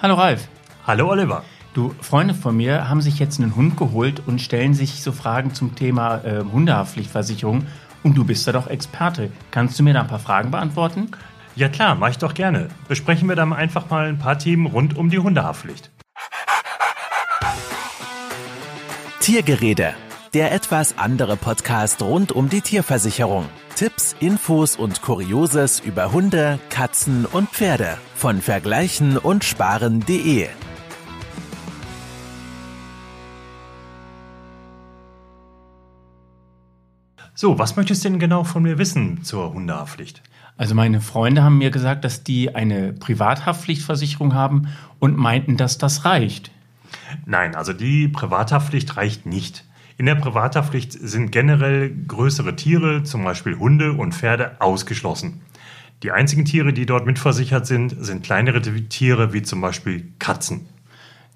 Hallo Ralf. Hallo Oliver. Du, Freunde von mir haben sich jetzt einen Hund geholt und stellen sich so Fragen zum Thema äh, Hundehaftpflichtversicherung. Und du bist da doch Experte. Kannst du mir da ein paar Fragen beantworten? Ja klar, mache ich doch gerne. Besprechen wir dann einfach mal ein paar Themen rund um die Hundehaftpflicht. Tiergerede, der etwas andere Podcast rund um die Tierversicherung. Tipps, Infos und Kurioses über Hunde, Katzen und Pferde von vergleichen und sparen.de. So, was möchtest du denn genau von mir wissen zur Hundehaftpflicht? Also meine Freunde haben mir gesagt, dass die eine Privathaftpflichtversicherung haben und meinten, dass das reicht. Nein, also die Privathaftpflicht reicht nicht. In der Privathaftpflicht sind generell größere Tiere, zum Beispiel Hunde und Pferde, ausgeschlossen. Die einzigen Tiere, die dort mitversichert sind, sind kleinere Tiere wie zum Beispiel Katzen.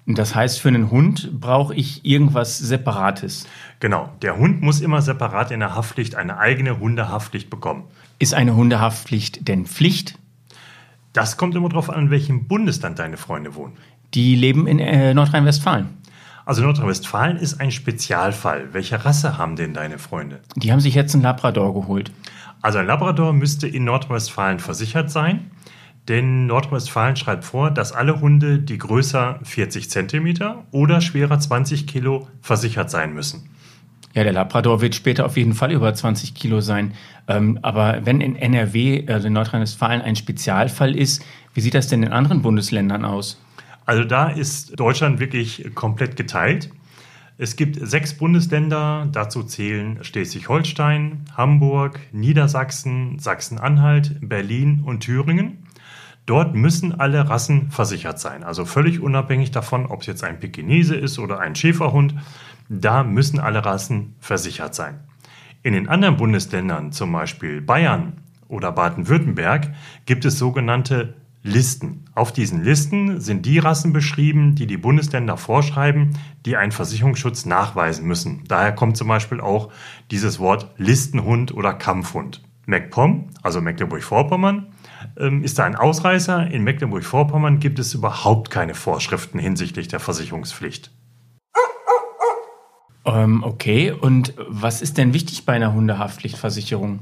Das heißt, für einen Hund brauche ich irgendwas Separates. Genau, der Hund muss immer separat in der Haftpflicht eine eigene Hundehaftpflicht bekommen. Ist eine Hundehaftpflicht denn Pflicht? Das kommt immer darauf an, in welchem Bundesland deine Freunde wohnen. Die leben in äh, Nordrhein-Westfalen. Also Nordrhein-Westfalen ist ein Spezialfall. Welche Rasse haben denn deine Freunde? Die haben sich jetzt einen Labrador geholt. Also ein Labrador müsste in Nordrhein-Westfalen versichert sein, denn Nordrhein-Westfalen schreibt vor, dass alle Hunde, die größer 40 Zentimeter oder schwerer 20 Kilo versichert sein müssen. Ja, der Labrador wird später auf jeden Fall über 20 Kilo sein. Ähm, aber wenn in NRW, also in Nordrhein-Westfalen, ein Spezialfall ist, wie sieht das denn in anderen Bundesländern aus? Also da ist Deutschland wirklich komplett geteilt. Es gibt sechs Bundesländer, dazu zählen Schleswig-Holstein, Hamburg, Niedersachsen, Sachsen-Anhalt, Berlin und Thüringen. Dort müssen alle Rassen versichert sein, also völlig unabhängig davon, ob es jetzt ein Pekinese ist oder ein Schäferhund. Da müssen alle Rassen versichert sein. In den anderen Bundesländern, zum Beispiel Bayern oder Baden-Württemberg, gibt es sogenannte Listen. Auf diesen Listen sind die Rassen beschrieben, die die Bundesländer vorschreiben, die einen Versicherungsschutz nachweisen müssen. Daher kommt zum Beispiel auch dieses Wort Listenhund oder Kampfhund. MacPom, also Mecklenburg-Vorpommern, ähm, ist da ein Ausreißer. In Mecklenburg-Vorpommern gibt es überhaupt keine Vorschriften hinsichtlich der Versicherungspflicht. Ähm, okay, und was ist denn wichtig bei einer Hundehaftpflichtversicherung?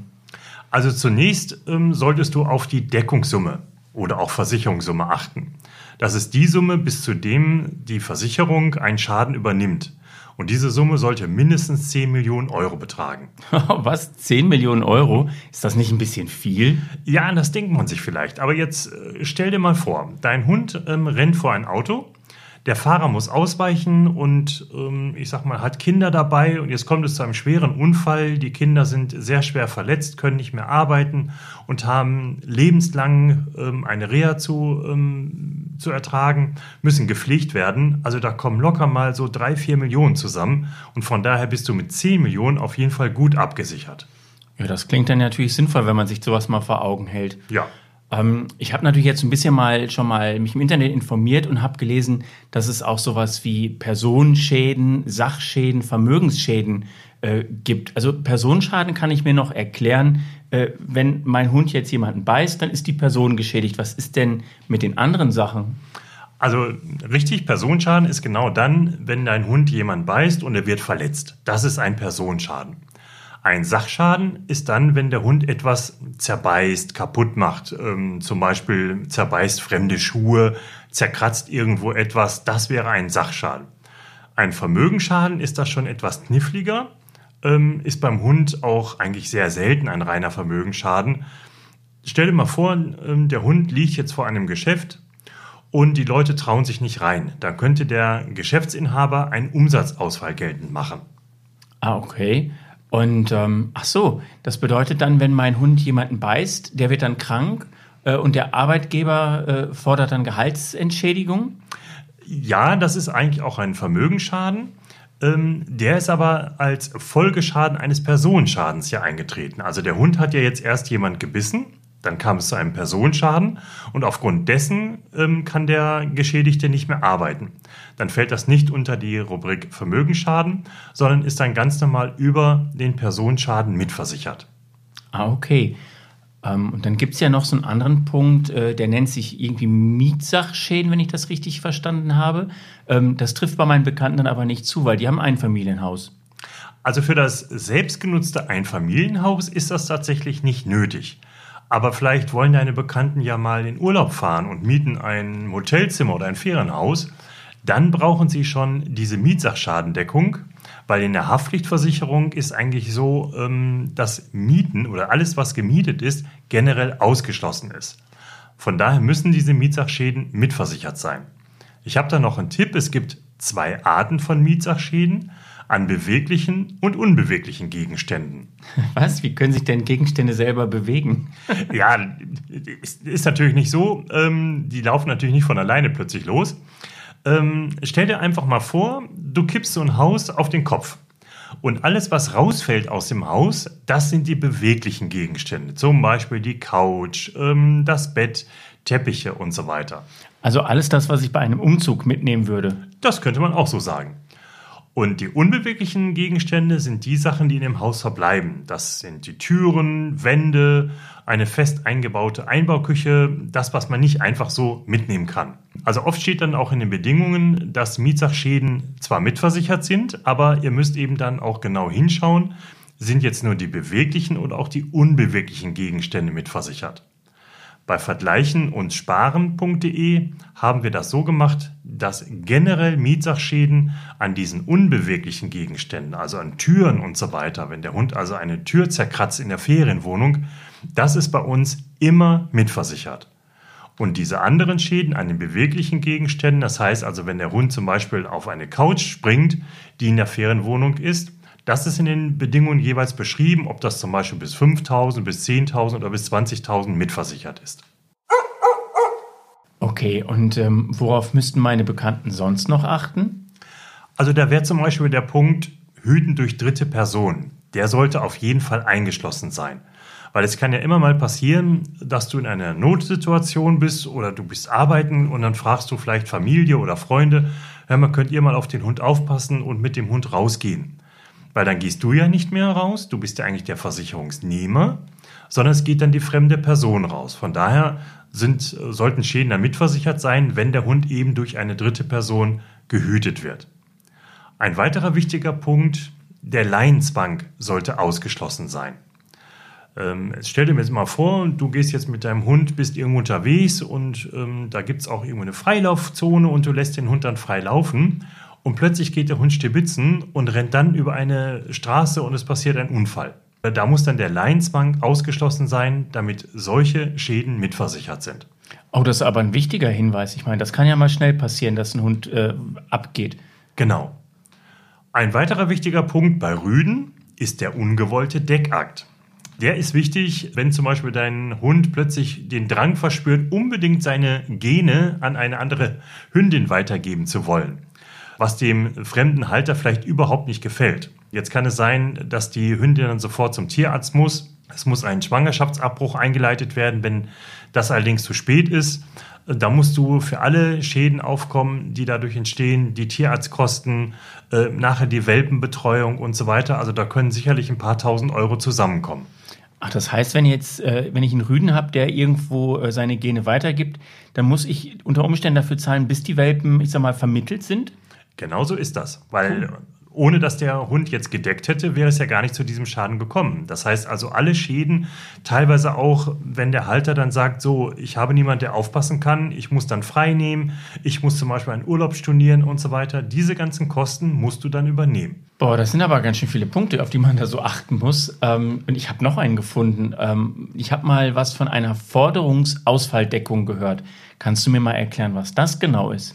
Also zunächst ähm, solltest du auf die Deckungssumme oder auch Versicherungssumme achten. Das ist die Summe, bis zu dem die Versicherung einen Schaden übernimmt. Und diese Summe sollte mindestens 10 Millionen Euro betragen. Was? 10 Millionen Euro? Ist das nicht ein bisschen viel? Ja, das denkt man sich vielleicht. Aber jetzt äh, stell dir mal vor, dein Hund ähm, rennt vor ein Auto der Fahrer muss ausweichen und ähm, ich sag mal, hat Kinder dabei und jetzt kommt es zu einem schweren Unfall. Die Kinder sind sehr schwer verletzt, können nicht mehr arbeiten und haben lebenslang ähm, eine Reha zu, ähm, zu ertragen, müssen gepflegt werden. Also da kommen locker mal so drei, vier Millionen zusammen und von daher bist du mit zehn Millionen auf jeden Fall gut abgesichert. Ja, das klingt dann natürlich sinnvoll, wenn man sich sowas mal vor Augen hält. Ja. Ähm, ich habe natürlich jetzt ein bisschen mal schon mal mich im Internet informiert und habe gelesen, dass es auch sowas wie Personenschäden, Sachschäden, Vermögensschäden äh, gibt. Also Personenschaden kann ich mir noch erklären. Äh, wenn mein Hund jetzt jemanden beißt, dann ist die Person geschädigt. Was ist denn mit den anderen Sachen? Also richtig, Personenschaden ist genau dann, wenn dein Hund jemand beißt und er wird verletzt. Das ist ein Personenschaden. Ein Sachschaden ist dann, wenn der Hund etwas zerbeißt, kaputt macht, ähm, zum Beispiel zerbeißt fremde Schuhe, zerkratzt irgendwo etwas, das wäre ein Sachschaden. Ein Vermögensschaden ist das schon etwas kniffliger, ähm, ist beim Hund auch eigentlich sehr selten ein reiner Vermögensschaden. Stell dir mal vor, ähm, der Hund liegt jetzt vor einem Geschäft und die Leute trauen sich nicht rein. Dann könnte der Geschäftsinhaber einen Umsatzausfall geltend machen. Ah, okay. Und ähm, ach so, das bedeutet dann, wenn mein Hund jemanden beißt, der wird dann krank äh, und der Arbeitgeber äh, fordert dann Gehaltsentschädigung? Ja, das ist eigentlich auch ein Vermögensschaden. Ähm, der ist aber als Folgeschaden eines Personenschadens hier eingetreten. Also der Hund hat ja jetzt erst jemand gebissen dann kam es zu einem Personenschaden und aufgrund dessen ähm, kann der Geschädigte nicht mehr arbeiten. Dann fällt das nicht unter die Rubrik Vermögensschaden, sondern ist dann ganz normal über den Personenschaden mitversichert. Ah, okay. Ähm, und dann gibt es ja noch so einen anderen Punkt, äh, der nennt sich irgendwie Mietsachschäden, wenn ich das richtig verstanden habe. Ähm, das trifft bei meinen Bekannten dann aber nicht zu, weil die haben ein Familienhaus. Also für das selbstgenutzte Einfamilienhaus ist das tatsächlich nicht nötig. Aber vielleicht wollen deine Bekannten ja mal in Urlaub fahren und mieten ein Hotelzimmer oder ein Ferienhaus. Dann brauchen sie schon diese Mietsachschadendeckung, weil in der Haftpflichtversicherung ist eigentlich so, ähm, dass Mieten oder alles, was gemietet ist, generell ausgeschlossen ist. Von daher müssen diese Mietsachschäden mitversichert sein. Ich habe da noch einen Tipp. Es gibt zwei Arten von Mietsachschäden an beweglichen und unbeweglichen Gegenständen. Was? Wie können sich denn Gegenstände selber bewegen? ja, ist, ist natürlich nicht so. Ähm, die laufen natürlich nicht von alleine plötzlich los. Ähm, stell dir einfach mal vor, du kippst so ein Haus auf den Kopf. Und alles, was rausfällt aus dem Haus, das sind die beweglichen Gegenstände. Zum Beispiel die Couch, ähm, das Bett, Teppiche und so weiter. Also alles das, was ich bei einem Umzug mitnehmen würde. Das könnte man auch so sagen. Und die unbeweglichen Gegenstände sind die Sachen, die in dem Haus verbleiben. Das sind die Türen, Wände, eine fest eingebaute Einbauküche, das, was man nicht einfach so mitnehmen kann. Also oft steht dann auch in den Bedingungen, dass Mietsachschäden zwar mitversichert sind, aber ihr müsst eben dann auch genau hinschauen, sind jetzt nur die beweglichen oder auch die unbeweglichen Gegenstände mitversichert. Bei vergleichen und sparen.de haben wir das so gemacht, dass generell Mietsachschäden an diesen unbeweglichen Gegenständen, also an Türen und so weiter, wenn der Hund also eine Tür zerkratzt in der Ferienwohnung, das ist bei uns immer mitversichert. Und diese anderen Schäden an den beweglichen Gegenständen, das heißt also, wenn der Hund zum Beispiel auf eine Couch springt, die in der Ferienwohnung ist, das ist in den Bedingungen jeweils beschrieben, ob das zum Beispiel bis 5.000, bis 10.000 oder bis 20.000 mitversichert ist. Okay, und ähm, worauf müssten meine Bekannten sonst noch achten? Also da wäre zum Beispiel der Punkt Hüten durch dritte Personen. Der sollte auf jeden Fall eingeschlossen sein. Weil es kann ja immer mal passieren, dass du in einer Notsituation bist oder du bist arbeiten und dann fragst du vielleicht Familie oder Freunde, hör mal, könnt ihr mal auf den Hund aufpassen und mit dem Hund rausgehen? Weil dann gehst du ja nicht mehr raus, du bist ja eigentlich der Versicherungsnehmer, sondern es geht dann die fremde Person raus. Von daher sind, sollten Schäden dann mitversichert sein, wenn der Hund eben durch eine dritte Person gehütet wird. Ein weiterer wichtiger Punkt, der Leinsbank sollte ausgeschlossen sein. Ähm, stell dir jetzt mal vor, du gehst jetzt mit deinem Hund, bist irgendwo unterwegs und ähm, da gibt es auch irgendwo eine Freilaufzone und du lässt den Hund dann frei laufen und plötzlich geht der Hund stibitzen und rennt dann über eine Straße und es passiert ein Unfall. Da muss dann der Leinsbank ausgeschlossen sein, damit solche Schäden mitversichert sind. Oh, das ist aber ein wichtiger Hinweis. Ich meine, das kann ja mal schnell passieren, dass ein Hund äh, abgeht. Genau. Ein weiterer wichtiger Punkt bei Rüden ist der ungewollte Deckakt. Der ist wichtig, wenn zum Beispiel dein Hund plötzlich den Drang verspürt, unbedingt seine Gene an eine andere Hündin weitergeben zu wollen was dem fremden Halter vielleicht überhaupt nicht gefällt. Jetzt kann es sein, dass die Hündin dann sofort zum Tierarzt muss. Es muss ein Schwangerschaftsabbruch eingeleitet werden. Wenn das allerdings zu spät ist, da musst du für alle Schäden aufkommen, die dadurch entstehen, die Tierarztkosten, äh, nachher die Welpenbetreuung und so weiter. Also da können sicherlich ein paar tausend Euro zusammenkommen. Ach, das heißt, wenn jetzt, äh, wenn ich einen Rüden habe, der irgendwo äh, seine Gene weitergibt, dann muss ich unter Umständen dafür zahlen, bis die Welpen, ich sag mal, vermittelt sind? Genauso ist das, weil ohne dass der Hund jetzt gedeckt hätte, wäre es ja gar nicht zu diesem Schaden gekommen. Das heißt also, alle Schäden, teilweise auch, wenn der Halter dann sagt, so, ich habe niemanden, der aufpassen kann, ich muss dann frei nehmen, ich muss zum Beispiel einen Urlaub stornieren und so weiter, diese ganzen Kosten musst du dann übernehmen. Boah, das sind aber ganz schön viele Punkte, auf die man da so achten muss. Ähm, und ich habe noch einen gefunden. Ähm, ich habe mal was von einer Forderungsausfalldeckung gehört. Kannst du mir mal erklären, was das genau ist?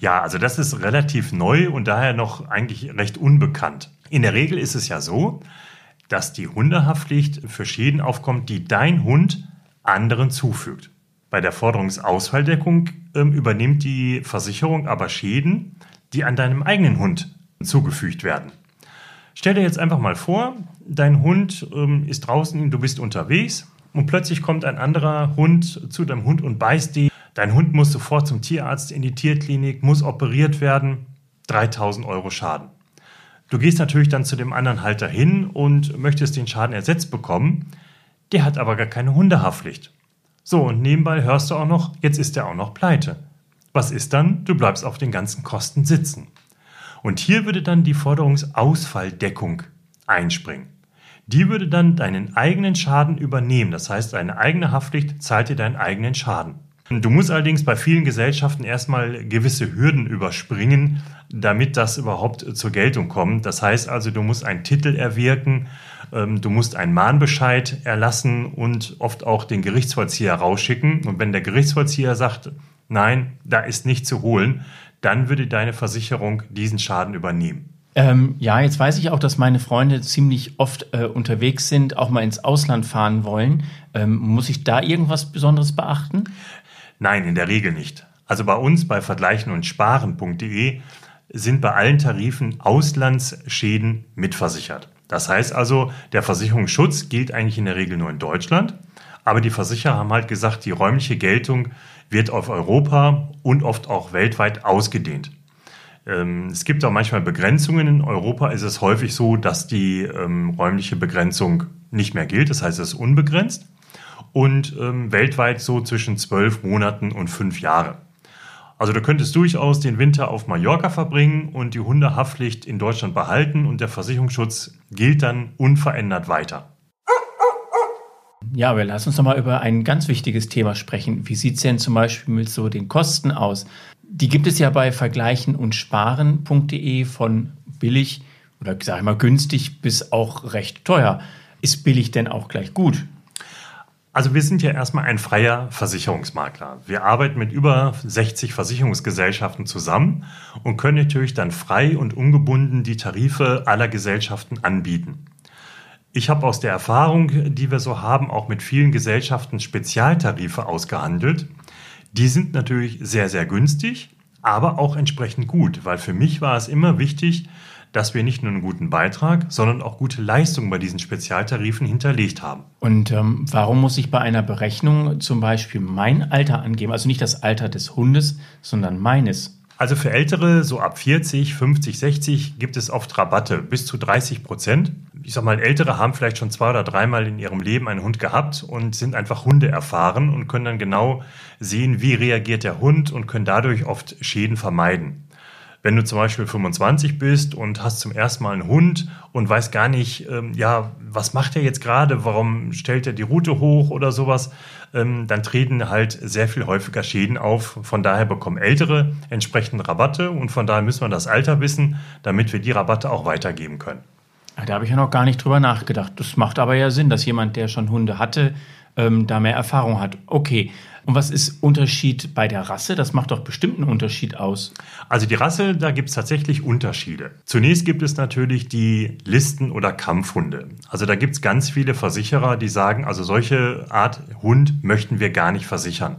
Ja, also das ist relativ neu und daher noch eigentlich recht unbekannt. In der Regel ist es ja so, dass die Hundehaftpflicht für Schäden aufkommt, die dein Hund anderen zufügt. Bei der Forderungsausfalldeckung äh, übernimmt die Versicherung aber Schäden, die an deinem eigenen Hund zugefügt werden. Stell dir jetzt einfach mal vor, dein Hund ähm, ist draußen, du bist unterwegs und plötzlich kommt ein anderer Hund zu deinem Hund und beißt dich Dein Hund muss sofort zum Tierarzt in die Tierklinik, muss operiert werden. 3000 Euro Schaden. Du gehst natürlich dann zu dem anderen Halter hin und möchtest den Schaden ersetzt bekommen. der hat aber gar keine Hundehaftpflicht. So, und nebenbei hörst du auch noch, jetzt ist er auch noch pleite. Was ist dann? Du bleibst auf den ganzen Kosten sitzen. Und hier würde dann die Forderungsausfalldeckung einspringen. Die würde dann deinen eigenen Schaden übernehmen. Das heißt, deine eigene Haftpflicht zahlt dir deinen eigenen Schaden. Du musst allerdings bei vielen Gesellschaften erstmal gewisse Hürden überspringen, damit das überhaupt zur Geltung kommt. Das heißt also, du musst einen Titel erwirken, ähm, du musst einen Mahnbescheid erlassen und oft auch den Gerichtsvollzieher rausschicken. Und wenn der Gerichtsvollzieher sagt, nein, da ist nicht zu holen, dann würde deine Versicherung diesen Schaden übernehmen. Ähm, ja, jetzt weiß ich auch, dass meine Freunde ziemlich oft äh, unterwegs sind, auch mal ins Ausland fahren wollen. Ähm, muss ich da irgendwas Besonderes beachten? Nein, in der Regel nicht. Also bei uns bei vergleichen und sparen.de sind bei allen Tarifen Auslandsschäden mitversichert. Das heißt also, der Versicherungsschutz gilt eigentlich in der Regel nur in Deutschland, aber die Versicherer haben halt gesagt, die räumliche Geltung wird auf Europa und oft auch weltweit ausgedehnt. Ähm, es gibt auch manchmal Begrenzungen. In Europa ist es häufig so, dass die ähm, räumliche Begrenzung nicht mehr gilt. Das heißt, es ist unbegrenzt. Und ähm, weltweit so zwischen zwölf Monaten und fünf Jahre. Also du könntest durchaus den Winter auf Mallorca verbringen und die Hundehaftpflicht in Deutschland behalten und der Versicherungsschutz gilt dann unverändert weiter. Ja, aber lass uns doch mal über ein ganz wichtiges Thema sprechen. Wie sieht es denn zum Beispiel mit so den Kosten aus? Die gibt es ja bei vergleichen und sparen.de von billig oder sag ich mal günstig bis auch recht teuer. Ist billig denn auch gleich gut? Also wir sind ja erstmal ein freier Versicherungsmakler. Wir arbeiten mit über 60 Versicherungsgesellschaften zusammen und können natürlich dann frei und ungebunden die Tarife aller Gesellschaften anbieten. Ich habe aus der Erfahrung, die wir so haben, auch mit vielen Gesellschaften Spezialtarife ausgehandelt. Die sind natürlich sehr, sehr günstig, aber auch entsprechend gut, weil für mich war es immer wichtig, dass wir nicht nur einen guten Beitrag, sondern auch gute Leistungen bei diesen Spezialtarifen hinterlegt haben. Und ähm, warum muss ich bei einer Berechnung zum Beispiel mein Alter angeben? Also nicht das Alter des Hundes, sondern meines. Also für Ältere, so ab 40, 50, 60, gibt es oft Rabatte bis zu 30 Prozent. Ich sag mal, Ältere haben vielleicht schon zwei oder dreimal in ihrem Leben einen Hund gehabt und sind einfach Hunde erfahren und können dann genau sehen, wie reagiert der Hund und können dadurch oft Schäden vermeiden. Wenn du zum Beispiel 25 bist und hast zum ersten Mal einen Hund und weißt gar nicht, ähm, ja, was macht er jetzt gerade, warum stellt er die Route hoch oder sowas, ähm, dann treten halt sehr viel häufiger Schäden auf. Von daher bekommen Ältere entsprechend Rabatte und von daher müssen wir das Alter wissen, damit wir die Rabatte auch weitergeben können. Da habe ich ja noch gar nicht drüber nachgedacht. Das macht aber ja Sinn, dass jemand, der schon Hunde hatte, ähm, da mehr Erfahrung hat. Okay. Und was ist Unterschied bei der Rasse? Das macht doch bestimmt einen Unterschied aus. Also die Rasse, da gibt es tatsächlich Unterschiede. Zunächst gibt es natürlich die Listen- oder Kampfhunde. Also da gibt es ganz viele Versicherer, die sagen, also solche Art Hund möchten wir gar nicht versichern.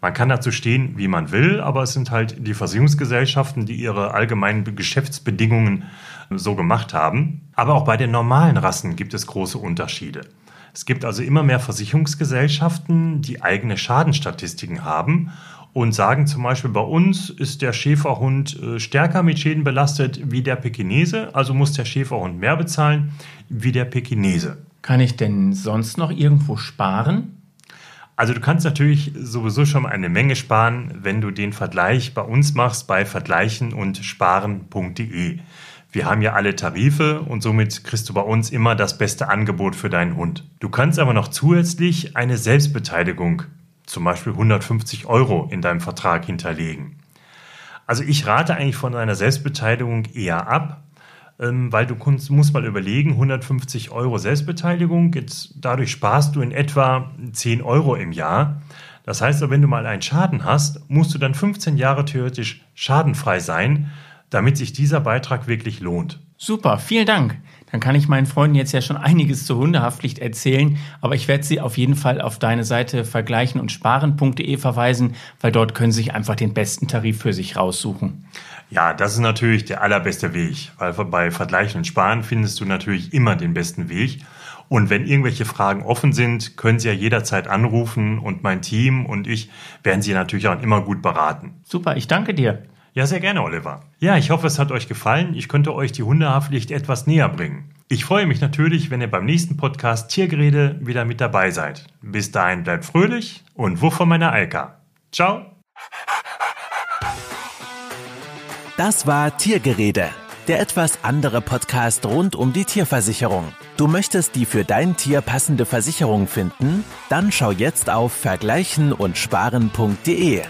Man kann dazu stehen, wie man will, aber es sind halt die Versicherungsgesellschaften, die ihre allgemeinen Geschäftsbedingungen so gemacht haben. Aber auch bei den normalen Rassen gibt es große Unterschiede. Es gibt also immer mehr Versicherungsgesellschaften, die eigene Schadenstatistiken haben und sagen zum Beispiel, bei uns ist der Schäferhund äh, stärker mit Schäden belastet wie der Pekinese, also muss der Schäferhund mehr bezahlen wie der Pekinese. Kann ich denn sonst noch irgendwo sparen? Also du kannst natürlich sowieso schon eine Menge sparen, wenn du den Vergleich bei uns machst bei vergleichen und sparen.de. Wir haben ja alle Tarife und somit kriegst du bei uns immer das beste Angebot für deinen Hund. Du kannst aber noch zusätzlich eine Selbstbeteiligung, zum Beispiel 150 Euro, in deinem Vertrag hinterlegen. Also ich rate eigentlich von einer Selbstbeteiligung eher ab, ähm, weil du musst mal überlegen, 150 Euro Selbstbeteiligung, jetzt, dadurch sparst du in etwa 10 Euro im Jahr. Das heißt, wenn du mal einen Schaden hast, musst du dann 15 Jahre theoretisch schadenfrei sein, damit sich dieser Beitrag wirklich lohnt. Super, vielen Dank. Dann kann ich meinen Freunden jetzt ja schon einiges zur Hundehaftpflicht erzählen, aber ich werde sie auf jeden Fall auf deine Seite vergleichen und sparen.de verweisen, weil dort können sie sich einfach den besten Tarif für sich raussuchen. Ja, das ist natürlich der allerbeste Weg, weil bei Vergleichen und Sparen findest du natürlich immer den besten Weg. Und wenn irgendwelche Fragen offen sind, können Sie ja jederzeit anrufen und mein Team und ich werden Sie natürlich auch immer gut beraten. Super, ich danke dir. Ja, sehr gerne, Oliver. Ja, ich hoffe, es hat euch gefallen. Ich könnte euch die Hundehaftpflicht etwas näher bringen. Ich freue mich natürlich, wenn ihr beim nächsten Podcast Tiergerede wieder mit dabei seid. Bis dahin bleibt fröhlich und wuff von meiner Alka. Ciao. Das war Tiergerede, der etwas andere Podcast rund um die Tierversicherung. Du möchtest die für dein Tier passende Versicherung finden? Dann schau jetzt auf vergleichen und sparen.de.